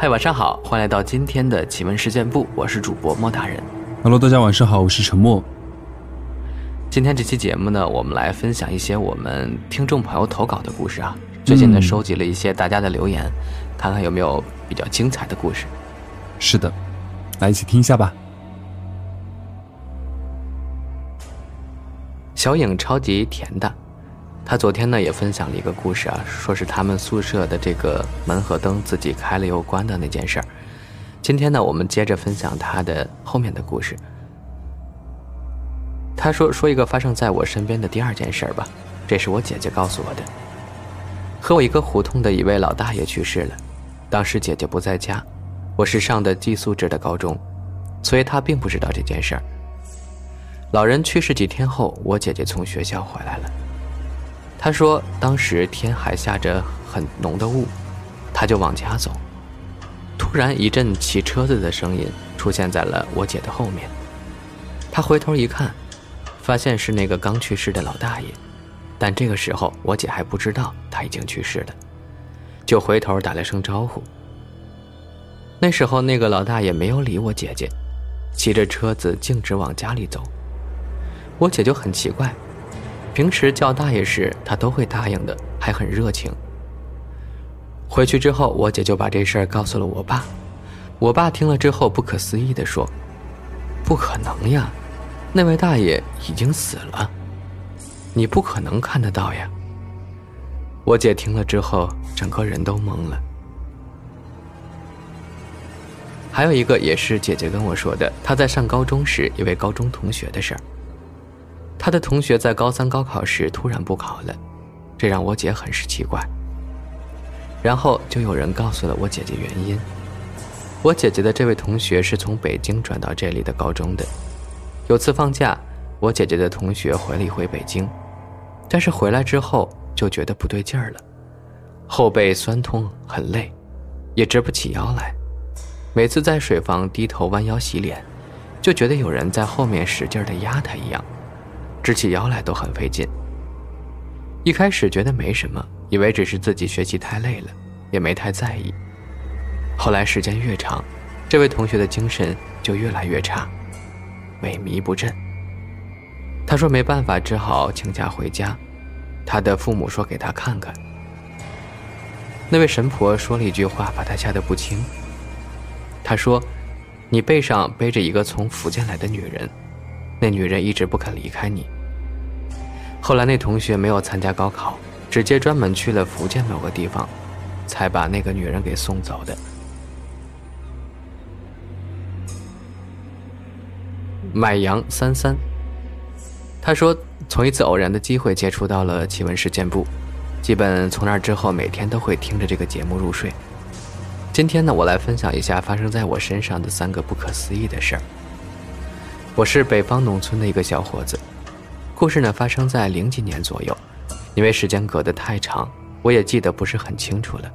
嗨，晚上好，欢迎来到今天的奇闻事件部，我是主播莫大人。Hello，大家晚上好，我是陈默。今天这期节目呢，我们来分享一些我们听众朋友投稿的故事啊。最近呢，收集了一些大家的留言，看看有没有比较精彩的故事。是的，来一起听一下吧。小影超级甜的，他昨天呢也分享了一个故事啊，说是他们宿舍的这个门和灯自己开了又关的那件事儿。今天呢，我们接着分享他的后面的故事。他说：“说一个发生在我身边的第二件事儿吧，这是我姐姐告诉我的。和我一个胡同的一位老大爷去世了，当时姐姐不在家，我是上的寄宿制的高中，所以她并不知道这件事儿。”老人去世几天后，我姐姐从学校回来了。她说，当时天还下着很浓的雾，她就往家走。突然一阵骑车子的声音出现在了我姐的后面。她回头一看，发现是那个刚去世的老大爷。但这个时候我姐还不知道他已经去世了，就回头打了声招呼。那时候那个老大爷没有理我姐姐，骑着车子径直往家里走。我姐就很奇怪，平时叫大爷时他都会答应的，还很热情。回去之后，我姐就把这事儿告诉了我爸。我爸听了之后，不可思议地说：“不可能呀，那位大爷已经死了，你不可能看得到呀。”我姐听了之后，整个人都懵了。还有一个也是姐姐跟我说的，她在上高中时一位高中同学的事儿。他的同学在高三高考时突然不考了，这让我姐很是奇怪。然后就有人告诉了我姐姐原因。我姐姐的这位同学是从北京转到这里的高中的。有次放假，我姐姐的同学回了一回北京，但是回来之后就觉得不对劲儿了，后背酸痛，很累，也直不起腰来。每次在水房低头弯腰洗脸，就觉得有人在后面使劲的压她一样。直起腰来都很费劲。一开始觉得没什么，以为只是自己学习太累了，也没太在意。后来时间越长，这位同学的精神就越来越差，萎靡不振。他说没办法，只好请假回家。他的父母说给他看看。那位神婆说了一句话，把他吓得不轻。他说：“你背上背着一个从福建来的女人，那女人一直不肯离开你。”后来那同学没有参加高考，直接专门去了福建某个地方，才把那个女人给送走的。买羊三三，他说从一次偶然的机会接触到了奇闻事件部，基本从那之后每天都会听着这个节目入睡。今天呢，我来分享一下发生在我身上的三个不可思议的事儿。我是北方农村的一个小伙子。故事呢发生在零几年左右，因为时间隔得太长，我也记得不是很清楚了。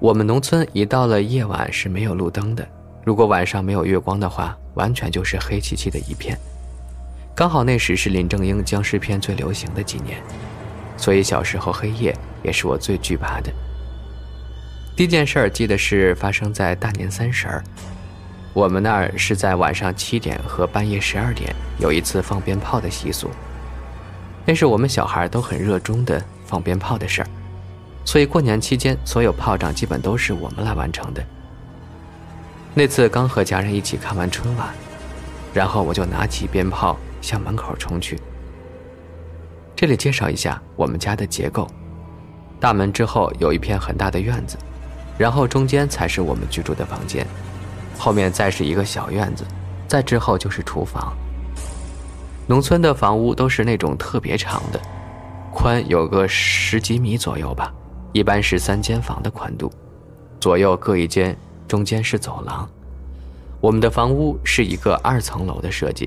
我们农村一到了夜晚是没有路灯的，如果晚上没有月光的话，完全就是黑漆漆的一片。刚好那时是林正英僵尸片最流行的几年，所以小时候黑夜也是我最惧怕的。第一件事儿记得是发生在大年三十儿。我们那儿是在晚上七点和半夜十二点有一次放鞭炮的习俗，那是我们小孩都很热衷的放鞭炮的事儿，所以过年期间所有炮仗基本都是我们来完成的。那次刚和家人一起看完春晚，然后我就拿起鞭炮向门口冲去。这里介绍一下我们家的结构：大门之后有一片很大的院子，然后中间才是我们居住的房间。后面再是一个小院子，再之后就是厨房。农村的房屋都是那种特别长的，宽有个十几米左右吧，一般是三间房的宽度，左右各一间，中间是走廊。我们的房屋是一个二层楼的设计，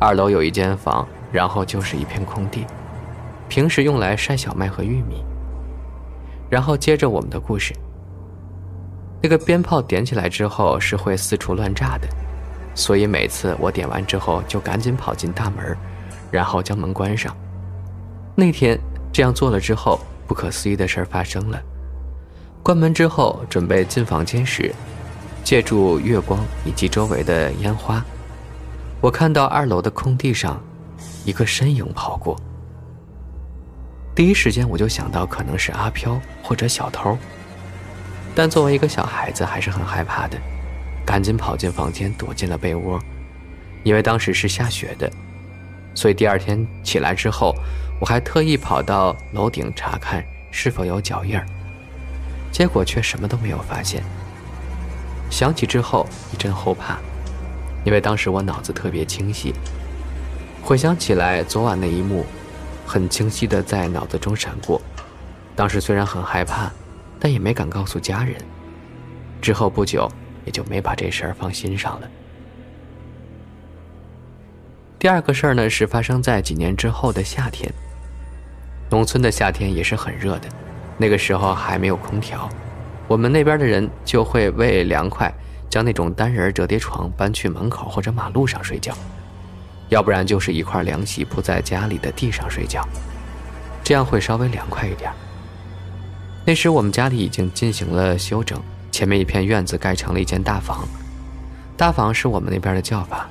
二楼有一间房，然后就是一片空地，平时用来晒小麦和玉米。然后接着我们的故事。那个鞭炮点起来之后是会四处乱炸的，所以每次我点完之后就赶紧跑进大门，然后将门关上。那天这样做了之后，不可思议的事发生了。关门之后，准备进房间时，借助月光以及周围的烟花，我看到二楼的空地上，一个身影跑过。第一时间我就想到可能是阿飘或者小偷，但作为一个小孩子还是很害怕的，赶紧跑进房间躲进了被窝，因为当时是下雪的，所以第二天起来之后，我还特意跑到楼顶查看是否有脚印儿，结果却什么都没有发现。想起之后一阵后怕，因为当时我脑子特别清晰，回想起来昨晚那一幕。很清晰的在脑子中闪过，当时虽然很害怕，但也没敢告诉家人。之后不久，也就没把这事儿放心上了。第二个事儿呢，是发生在几年之后的夏天。农村的夏天也是很热的，那个时候还没有空调，我们那边的人就会为凉快，将那种单人折叠床搬去门口或者马路上睡觉。要不然就是一块凉席铺在家里的地上睡觉，这样会稍微凉快一点。那时我们家里已经进行了修整，前面一片院子盖成了一间大房。大房是我们那边的叫法，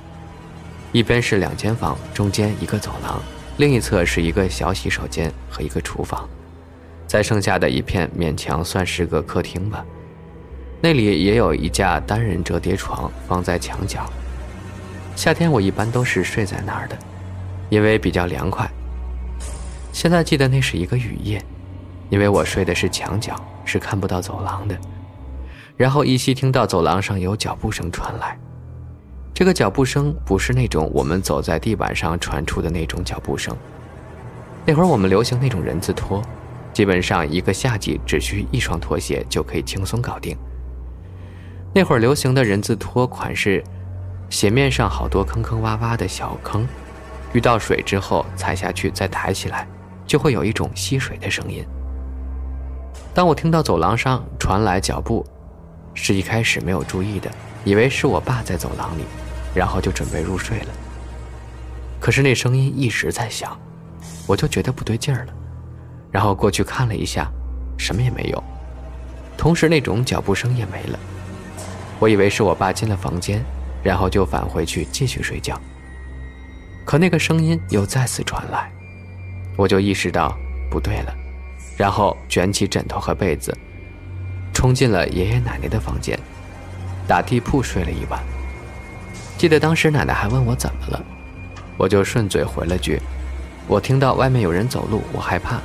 一边是两间房，中间一个走廊，另一侧是一个小洗手间和一个厨房，在剩下的一片勉强算是个客厅吧。那里也有一架单人折叠床放在墙角。夏天我一般都是睡在那儿的，因为比较凉快。现在记得那是一个雨夜，因为我睡的是墙角，是看不到走廊的。然后依稀听到走廊上有脚步声传来，这个脚步声不是那种我们走在地板上传出的那种脚步声。那会儿我们流行那种人字拖，基本上一个夏季只需一双拖鞋就可以轻松搞定。那会儿流行的人字拖款式。鞋面上好多坑坑洼洼的小坑，遇到水之后踩下去再抬起来，就会有一种吸水的声音。当我听到走廊上传来脚步，是一开始没有注意的，以为是我爸在走廊里，然后就准备入睡了。可是那声音一直在响，我就觉得不对劲儿了，然后过去看了一下，什么也没有，同时那种脚步声也没了。我以为是我爸进了房间。然后就返回去继续睡觉。可那个声音又再次传来，我就意识到不对了，然后卷起枕头和被子，冲进了爷爷奶奶的房间，打地铺睡了一晚。记得当时奶奶还问我怎么了，我就顺嘴回了句：“我听到外面有人走路，我害怕。”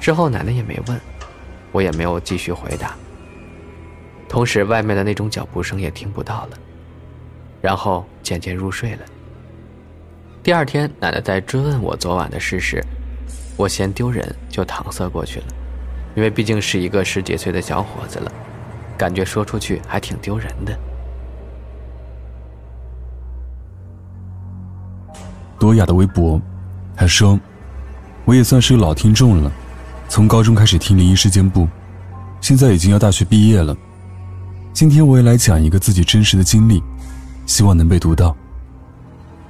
之后奶奶也没问，我也没有继续回答。同时，外面的那种脚步声也听不到了。然后渐渐入睡了。第二天，奶奶在追问我昨晚的事时，我嫌丢人，就搪塞过去了，因为毕竟是一个十几岁的小伙子了，感觉说出去还挺丢人的。多雅的微博，他说：“我也算是老听众了，从高中开始听灵异事件部，现在已经要大学毕业了。今天我也来讲一个自己真实的经历。”希望能被读到。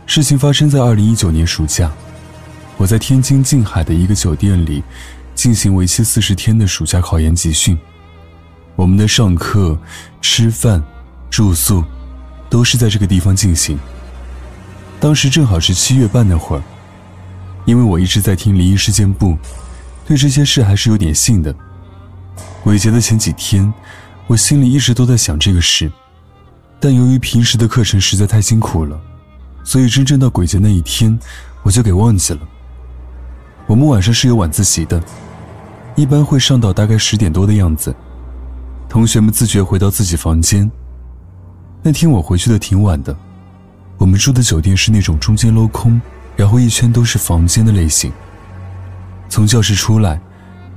事情发生在二零一九年暑假，我在天津静海的一个酒店里进行为期四十天的暑假考研集训。我们的上课、吃饭、住宿都是在这个地方进行。当时正好是七月半那会儿，因为我一直在听灵异事件部，对这些事还是有点信的。鬼节的前几天，我心里一直都在想这个事。但由于平时的课程实在太辛苦了，所以真正到鬼节那一天，我就给忘记了。我们晚上是有晚自习的，一般会上到大概十点多的样子。同学们自觉回到自己房间。那天我回去的挺晚的，我们住的酒店是那种中间镂空，然后一圈都是房间的类型。从教室出来，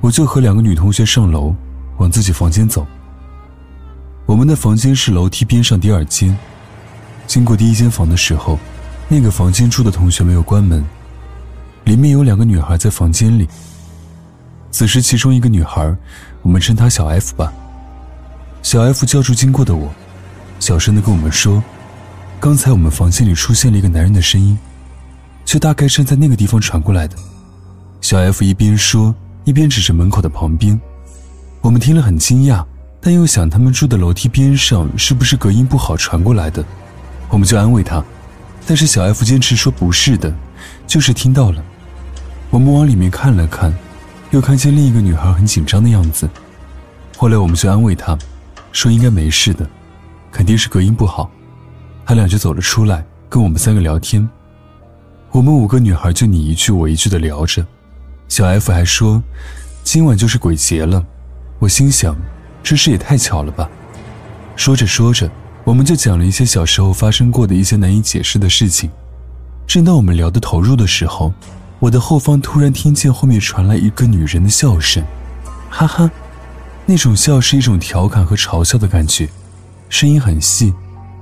我就和两个女同学上楼，往自己房间走。我们的房间是楼梯边上第二间。经过第一间房的时候，那个房间住的同学没有关门，里面有两个女孩在房间里。此时，其中一个女孩，我们称她小 F 吧。小 F 叫住经过的我，小声的跟我们说：“刚才我们房间里出现了一个男人的声音，就大概站在那个地方传过来的。”小 F 一边说，一边指着门口的旁边。我们听了很惊讶，但又想他们住的楼梯边上是不是隔音不好传过来的，我们就安慰他。但是小 F 坚持说不是的，就是听到了。我们往里面看了看，又看见另一个女孩很紧张的样子。后来我们就安慰她，说应该没事的，肯定是隔音不好。他俩就走了出来，跟我们三个聊天。我们五个女孩就你一句我一句的聊着。小 F 还说，今晚就是鬼节了。我心想，这事也太巧了吧。说着说着。我们就讲了一些小时候发生过的一些难以解释的事情。正当我们聊得投入的时候，我的后方突然听见后面传来一个女人的笑声，哈哈，那种笑是一种调侃和嘲笑的感觉，声音很细，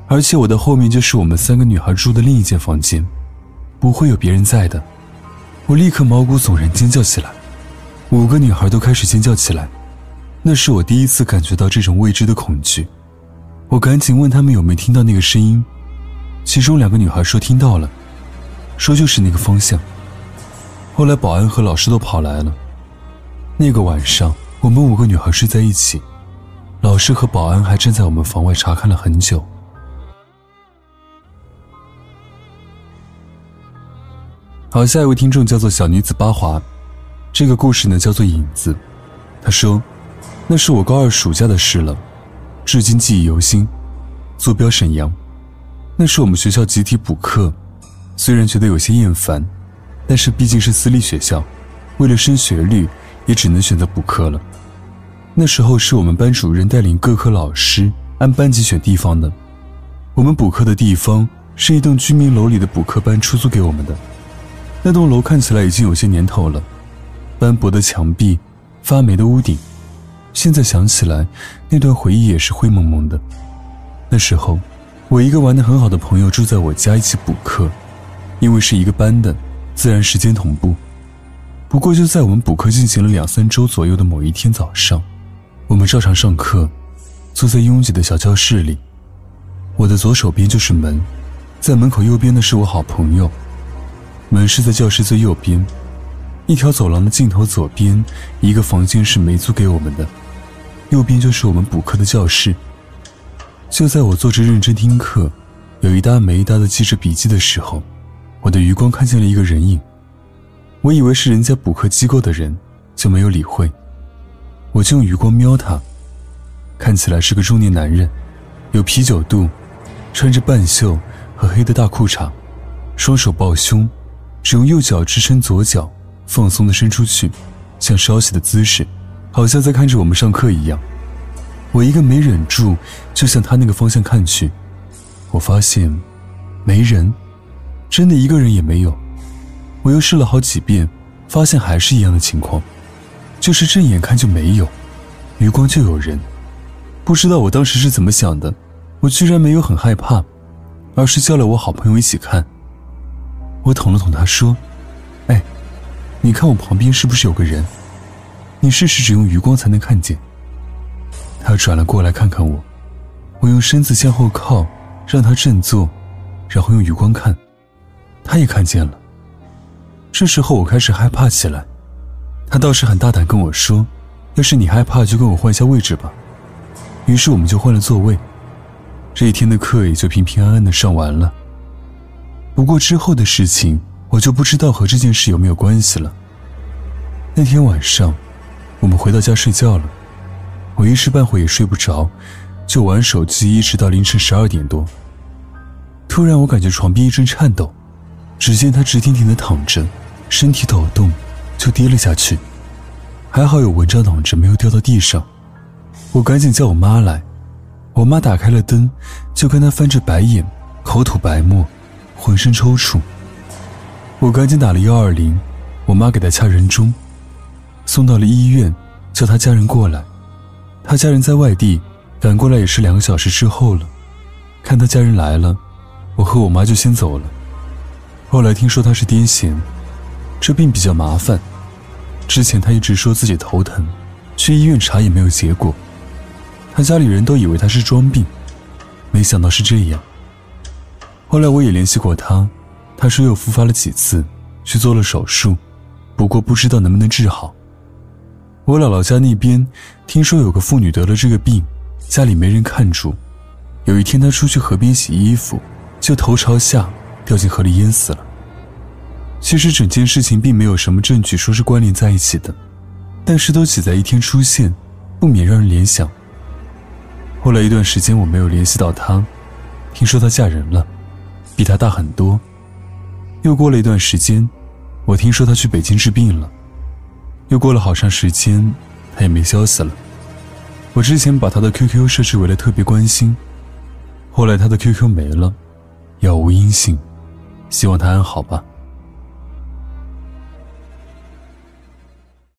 而且我的后面就是我们三个女孩住的另一间房间，不会有别人在的。我立刻毛骨悚然尖叫起来，五个女孩都开始尖叫起来，那是我第一次感觉到这种未知的恐惧。我赶紧问他们有没有听到那个声音，其中两个女孩说听到了，说就是那个方向。后来保安和老师都跑来了。那个晚上，我们五个女孩睡在一起，老师和保安还站在我们房外查看了很久。好，下一位听众叫做小女子八华，这个故事呢叫做影子。他说，那是我高二暑假的事了。至今记忆犹新，坐标沈阳。那是我们学校集体补课，虽然觉得有些厌烦，但是毕竟是私立学校，为了升学率，也只能选择补课了。那时候是我们班主任带领各科老师按班级选地方的。我们补课的地方是一栋居民楼里的补课班出租给我们的。那栋楼看起来已经有些年头了，斑驳的墙壁，发霉的屋顶。现在想起来，那段回忆也是灰蒙蒙的。那时候，我一个玩的很好的朋友住在我家一起补课，因为是一个班的，自然时间同步。不过就在我们补课进行了两三周左右的某一天早上，我们照常上课，坐在拥挤的小教室里。我的左手边就是门，在门口右边的是我好朋友。门是在教室最右边，一条走廊的尽头左边，一个房间是没租给我们的。右边就是我们补课的教室。就在我坐着认真听课，有一搭没一搭的记着笔记的时候，我的余光看见了一个人影。我以为是人家补课机构的人，就没有理会。我就用余光瞄他，看起来是个中年男人，有啤酒肚，穿着半袖和黑的大裤衩，双手抱胸，只用右脚支撑左脚，放松的伸出去，像稍息的姿势。好像在看着我们上课一样，我一个没忍住，就向他那个方向看去。我发现，没人，真的一个人也没有。我又试了好几遍，发现还是一样的情况，就是正眼看就没有，余光就有人。不知道我当时是怎么想的，我居然没有很害怕，而是叫了我好朋友一起看。我捅了捅他说：“哎，你看我旁边是不是有个人？”你试试只用余光才能看见。他转了过来看看我，我用身子向后靠，让他振作，然后用余光看，他也看见了。这时候我开始害怕起来，他倒是很大胆跟我说：“要是你害怕，就跟我换一下位置吧。”于是我们就换了座位，这一天的课也就平平安安的上完了。不过之后的事情，我就不知道和这件事有没有关系了。那天晚上。我们回到家睡觉了，我一时半会也睡不着，就玩手机一直到凌晨十二点多。突然，我感觉床边一阵颤抖，只见他直挺挺的躺着，身体抖动，就跌了下去。还好有蚊帐挡着，没有掉到地上。我赶紧叫我妈来，我妈打开了灯，就看他翻着白眼，口吐白沫，浑身抽搐。我赶紧打了幺二零，我妈给他掐人中。送到了医院，叫他家人过来。他家人在外地，赶过来也是两个小时之后了。看他家人来了，我和我妈就先走了。后来听说他是癫痫，这病比较麻烦。之前他一直说自己头疼，去医院查也没有结果。他家里人都以为他是装病，没想到是这样。后来我也联系过他，他说又复发了几次，去做了手术，不过不知道能不能治好。我姥姥家那边听说有个妇女得了这个病，家里没人看住。有一天她出去河边洗衣服，就头朝下掉进河里淹死了。其实整件事情并没有什么证据说是关联在一起的，但是都挤在一天出现，不免让人联想。后来一段时间我没有联系到她，听说她嫁人了，比她大很多。又过了一段时间，我听说她去北京治病了。又过了好长时间，她也没消息了。我之前把她的 QQ 设置为了特别关心，后来她的 QQ 没了，杳无音信，希望他安好吧。